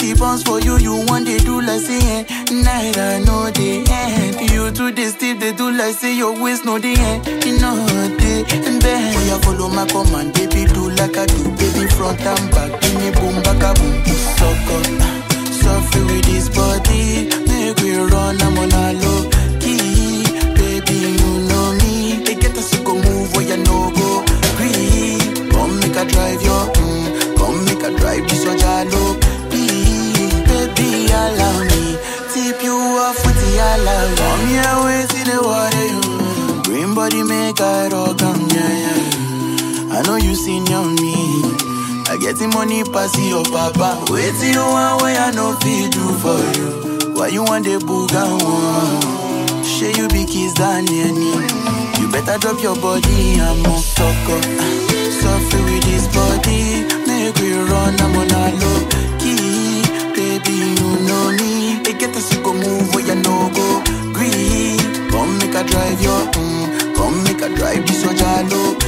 No the end, you you want, they do like say, Night, I know they. If you do this day and then. Oh, yeah, follow my command, baby, do like I do, baby, front and back, give me boom, back a boom. Suck up, suffer with this body, make we run, I'm on a low key, baby, you know me. They get to go move where you no go, green. Come make a drive your, mm, come make a drive this your jalo, baby, allow me, tip you off with the allow. Come here, we see the water, you. Green body make I rock, um, yeah, yeah. I know you seen on me. I get the money pass your papa. Wait till you want where I know fit do for you. Why you want the booga one? Share you be kiss than any. You better drop your body, I'm on suck up. Suffer with this body, make we run, I'm on a low. Baby, you know me. They get to go move where you no go. Green, come make a drive your, mm, come make a drive this your jalo.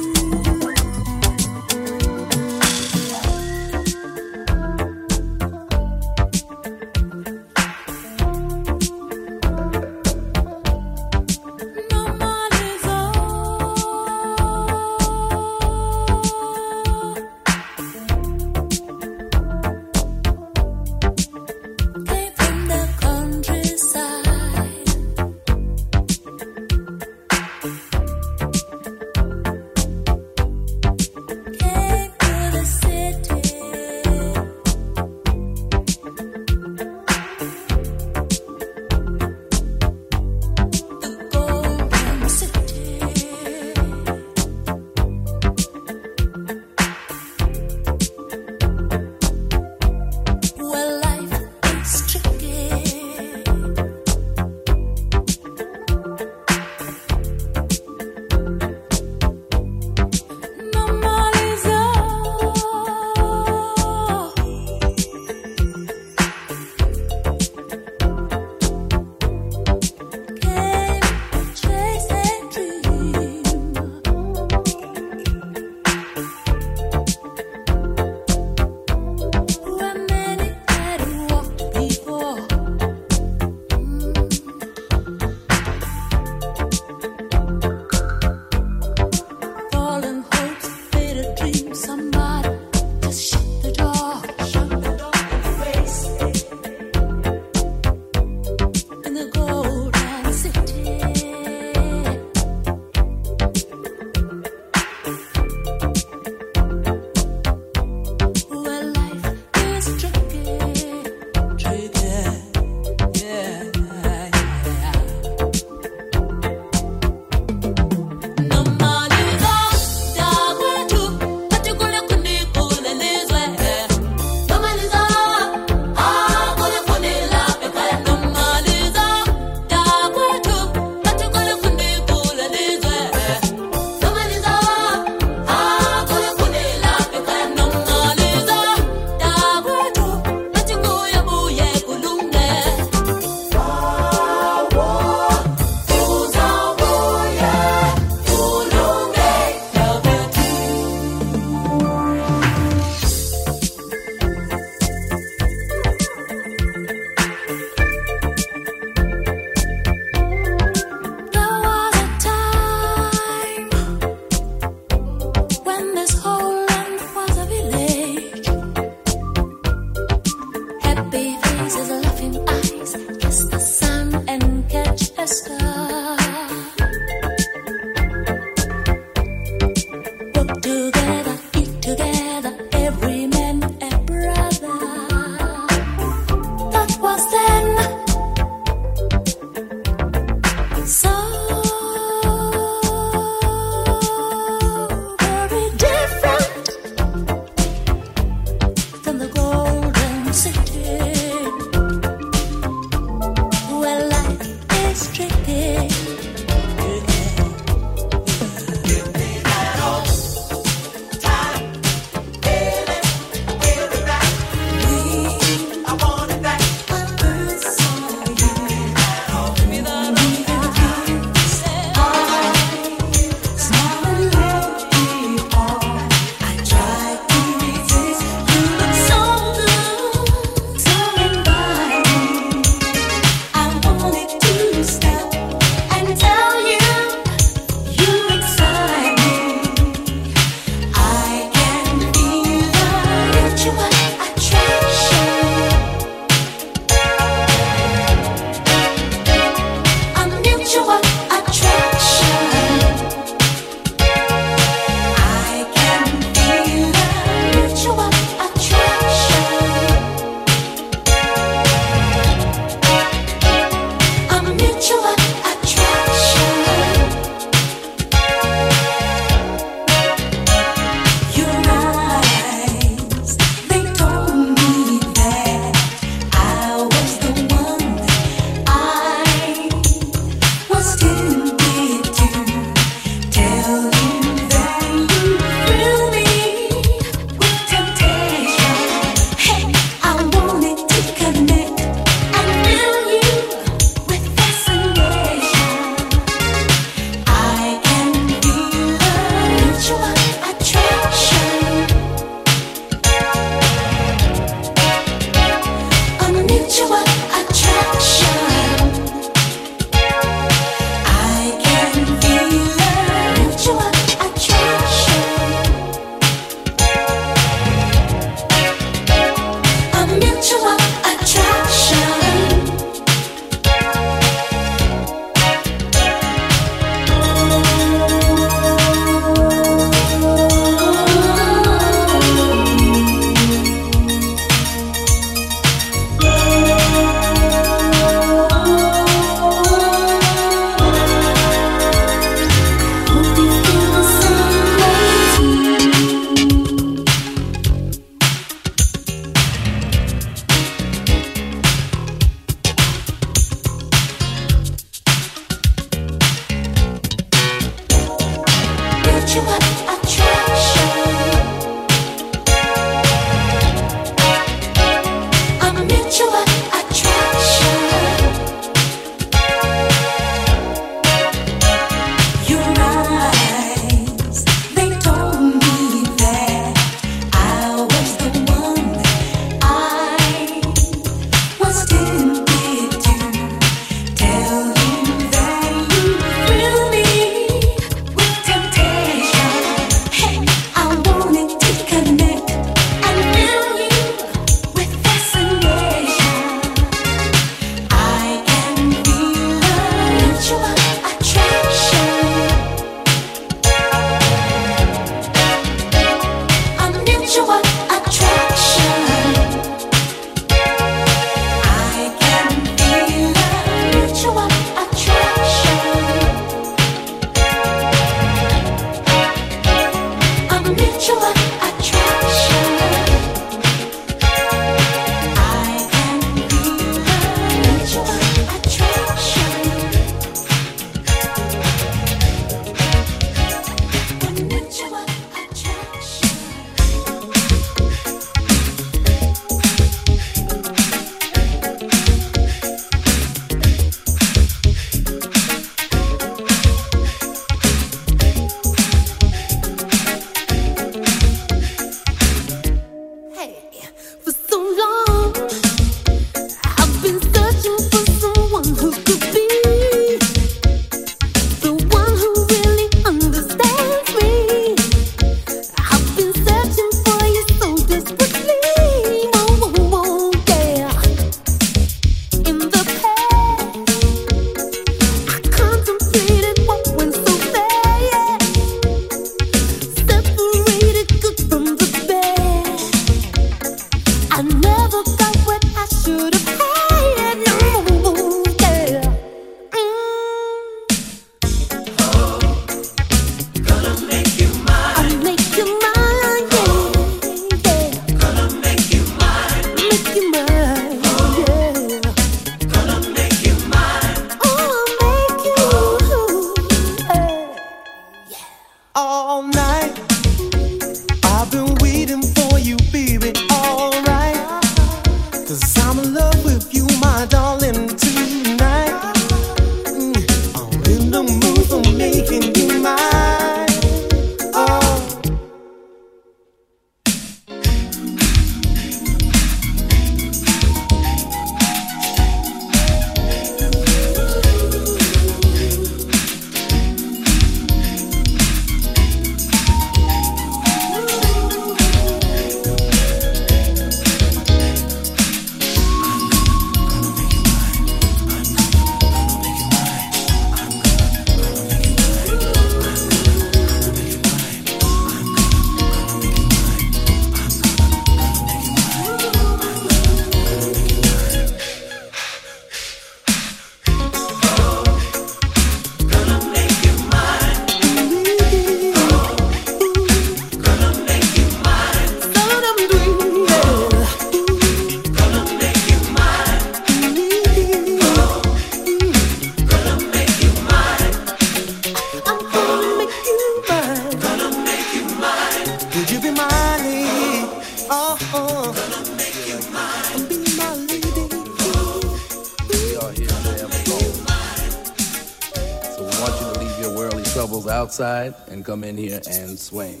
Outside and come in here and swing.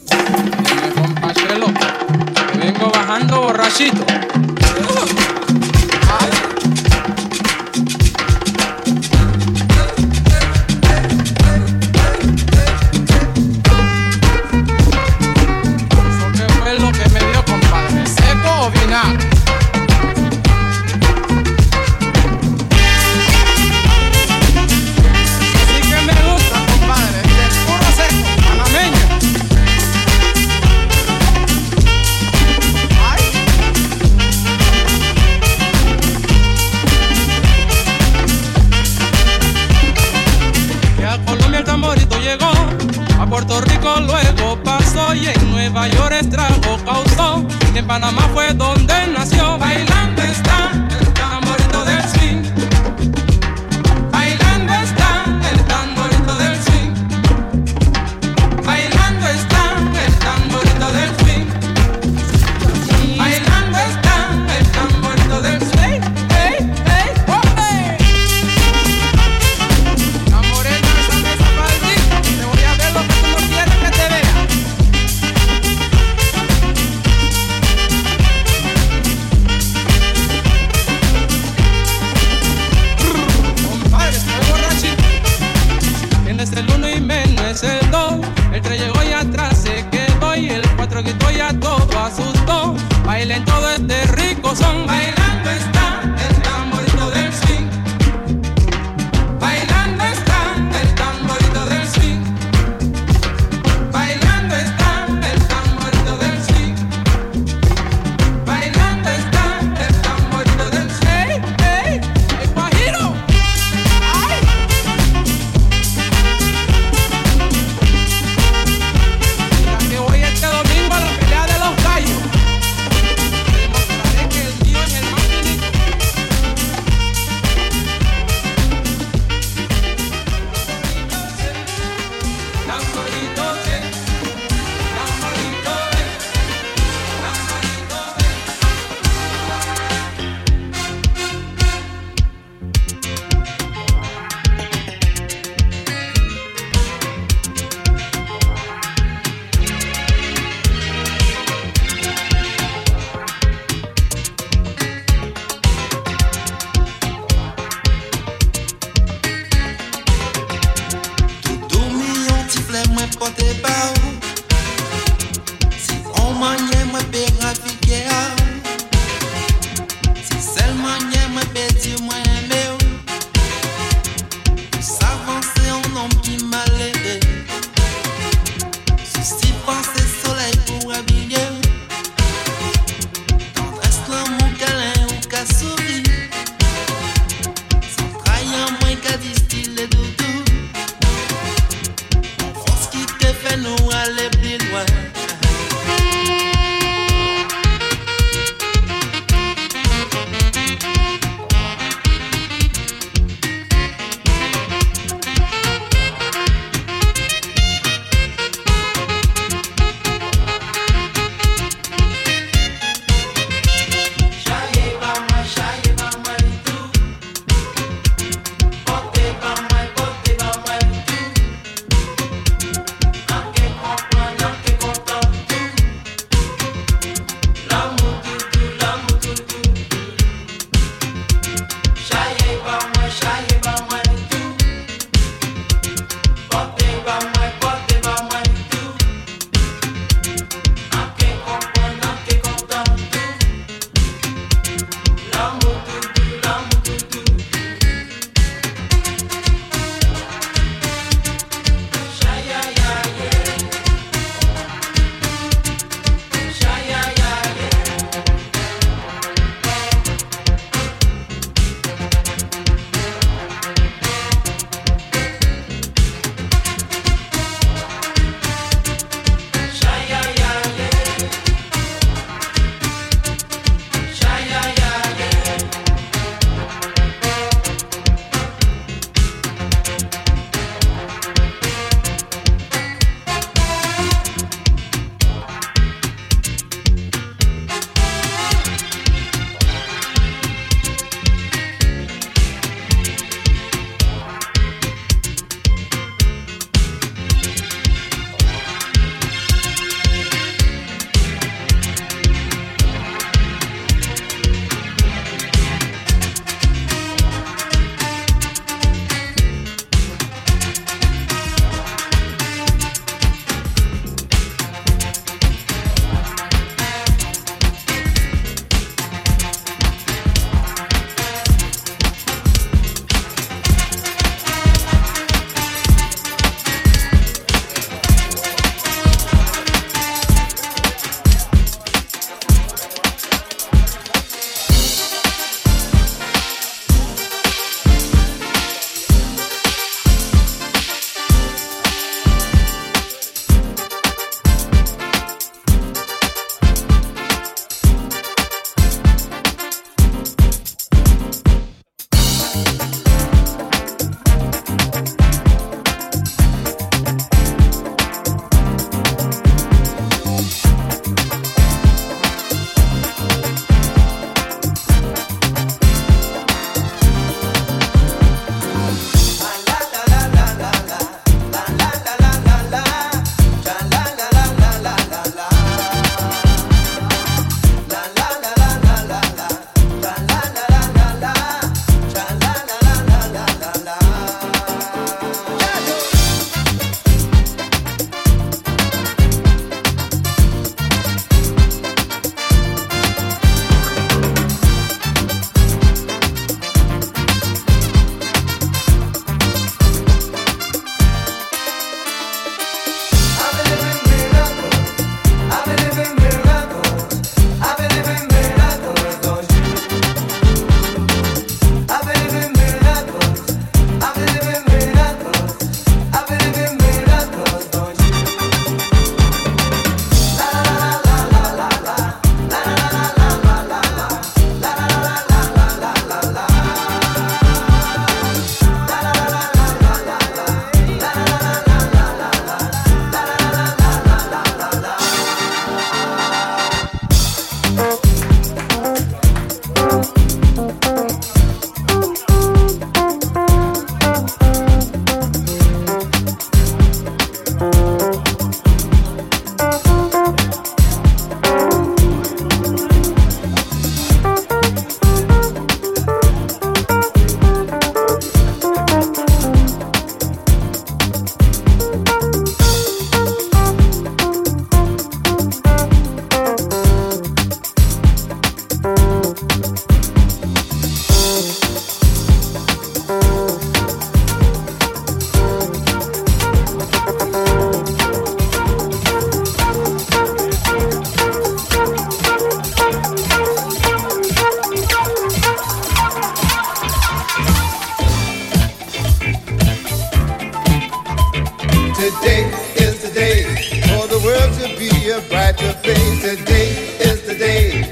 Day for the world to be a brighter place. Today is the day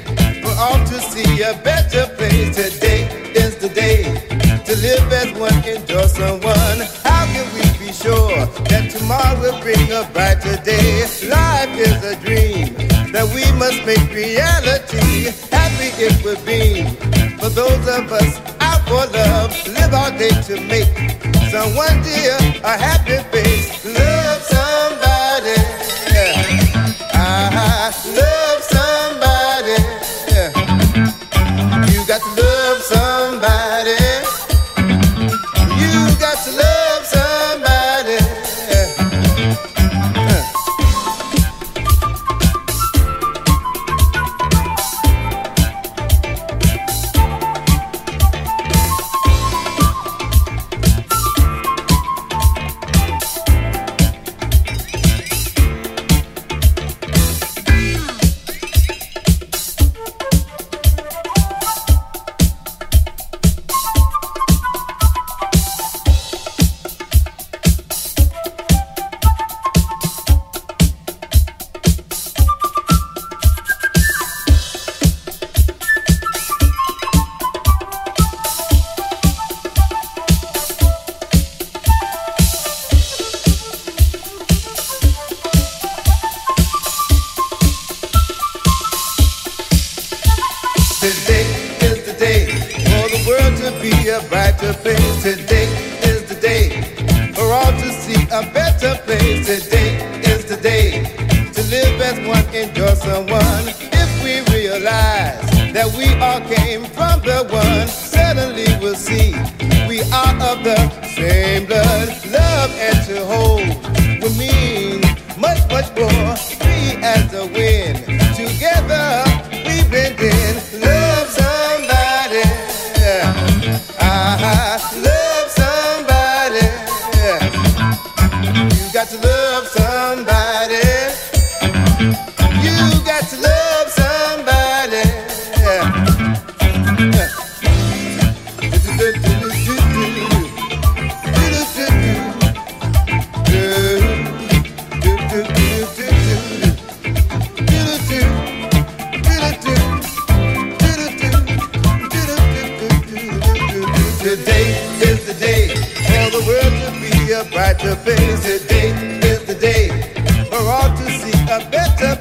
for all to see a better place. Today is the day to live as one, enjoy someone. How can we be sure that tomorrow will bring a brighter day? Life is a dream that we must make reality. Happy it would be for those of us out for love. Live our day to make someone dear a happy face. Love live as one, enjoy someone. If we realize that we all came from the one, suddenly we'll see we are of the same blood. Love and to hold will mean much, much more. Free as the wind. Together we blend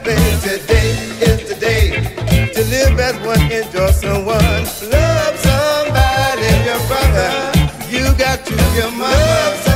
Today is the day to live as one, enjoy someone, love somebody, your brother. You got to your mama,